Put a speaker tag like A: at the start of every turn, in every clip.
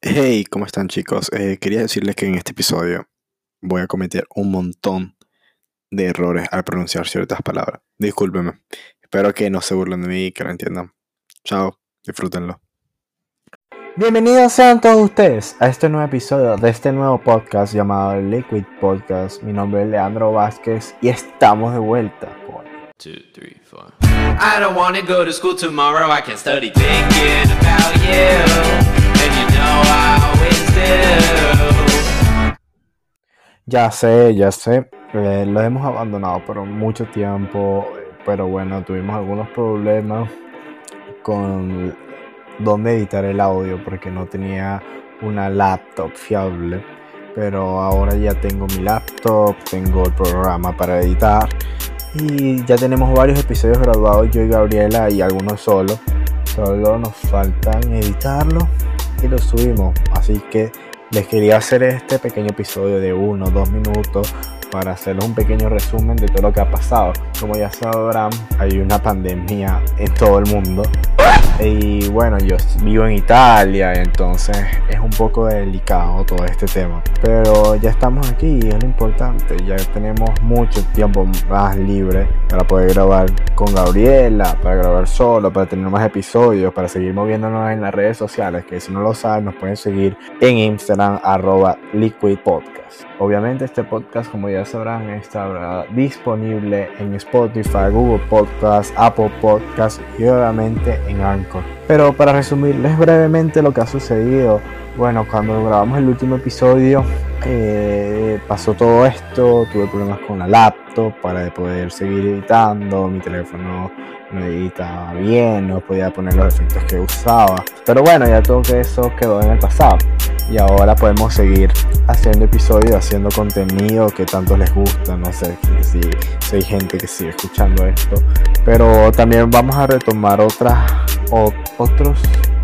A: Hey, ¿cómo están chicos? Eh, quería decirles que en este episodio voy a cometer un montón de errores al pronunciar ciertas palabras. Discúlpenme. Espero que no se burlen de mí y que lo entiendan. Chao, disfrútenlo.
B: Bienvenidos sean todos ustedes a este nuevo episodio de este nuevo podcast llamado Liquid Podcast. Mi nombre es Leandro Vázquez y estamos de vuelta con
C: two, three, four. I don't wanna go to school tomorrow. I can study thinking about you,
B: Ya sé, ya sé, eh, lo hemos abandonado por mucho tiempo, pero bueno, tuvimos algunos problemas con dónde editar el audio porque no tenía una laptop fiable. Pero ahora ya tengo mi laptop, tengo el programa para editar y ya tenemos varios episodios graduados yo y Gabriela y algunos solo. Solo nos faltan editarlo y lo subimos. Así que les quería hacer este pequeño episodio de uno o dos minutos para hacerles un pequeño resumen de todo lo que ha pasado. Como ya sabrán, hay una pandemia en todo el mundo. Y bueno, yo vivo en Italia, entonces es un poco delicado todo este tema. Pero ya estamos aquí es lo importante. Ya tenemos mucho tiempo más libre para poder grabar con Gabriela, para grabar solo, para tener más episodios, para seguir moviéndonos en las redes sociales. Que si no lo saben, nos pueden seguir en Instagram, arroba Liquid Podcast. Obviamente, este podcast, como ya sabrán, está disponible en Spotify, Google Podcast, Apple Podcast y obviamente en Anchor. Pero para resumirles brevemente lo que ha sucedido, bueno, cuando grabamos el último episodio eh, pasó todo esto, tuve problemas con la laptop para poder seguir editando, mi teléfono no editaba bien, no podía poner los efectos que usaba. Pero bueno, ya todo eso quedó en el pasado. Y ahora podemos seguir haciendo episodios, haciendo contenido que tanto les gusta, no sé si, si hay gente que sigue escuchando esto, pero también vamos a retomar otras, otros,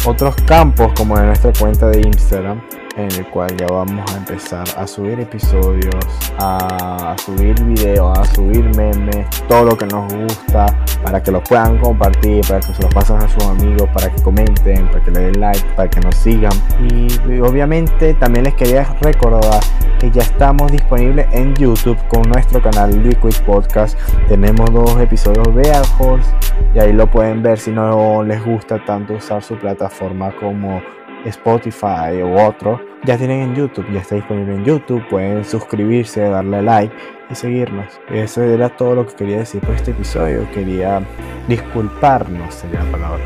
B: otros campos como en nuestra cuenta de Instagram en el cual ya vamos a empezar a subir episodios, a, subir videos, a subir memes, todo lo que nos gusta, para que lo puedan compartir, para que se lo pasen a sus amigos, para que comenten, para que le den like, para que nos sigan. Y, obviamente también les quería recordar que ya estamos disponibles en YouTube con nuestro canal Liquid Podcast. Tenemos dos episodios de Horse y ahí lo pueden ver si no les gusta tanto usar su plataforma como Spotify u otro, ya tienen en YouTube, ya está disponible en YouTube, pueden suscribirse, darle like y seguirnos. Eso era todo lo que quería decir por este episodio. Quería disculparnos, sería la palabra,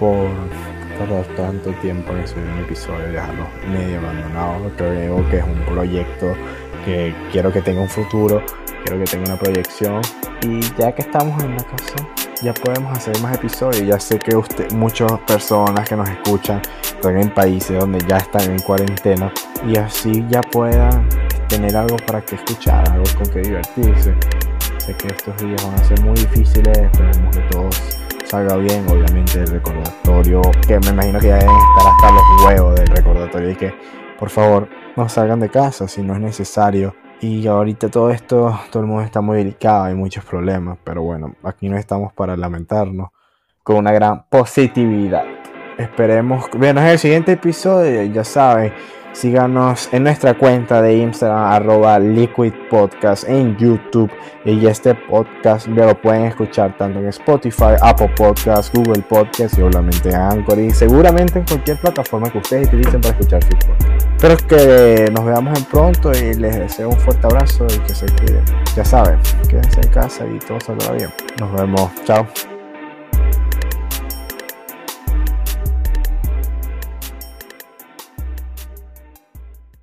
B: por tardar tanto tiempo en subir un episodio dejarlo medio abandonado. Creo que es un proyecto que quiero que tenga un futuro, quiero que tenga una proyección y ya que estamos en la casa ya podemos hacer más episodios. Ya sé que usted, muchas personas que nos escuchan están en países donde ya están en cuarentena y así ya puedan tener algo para que escuchar, algo con que divertirse. Sé que estos días van a ser muy difíciles, esperemos que todo salga bien. Obviamente el recordatorio, que me imagino que ya deben estar hasta los huevos del recordatorio y que por favor no salgan de casa si no es necesario y ahorita todo esto, todo el mundo está muy delicado, hay muchos problemas, pero bueno, aquí no estamos para lamentarnos, con una gran positividad. Esperemos en el siguiente episodio, ya saben, Síganos en nuestra cuenta de Instagram, arroba Liquid Podcast, en YouTube. Y este podcast ya lo pueden escuchar tanto en Spotify, Apple Podcast, Google Podcast y obviamente en Anchor. Y seguramente en cualquier plataforma que ustedes utilicen para escuchar su podcast. Espero que nos veamos en pronto y les deseo un fuerte abrazo y que se cuiden. Ya saben, quédense en casa y todo saldrá bien. Nos vemos. Chao.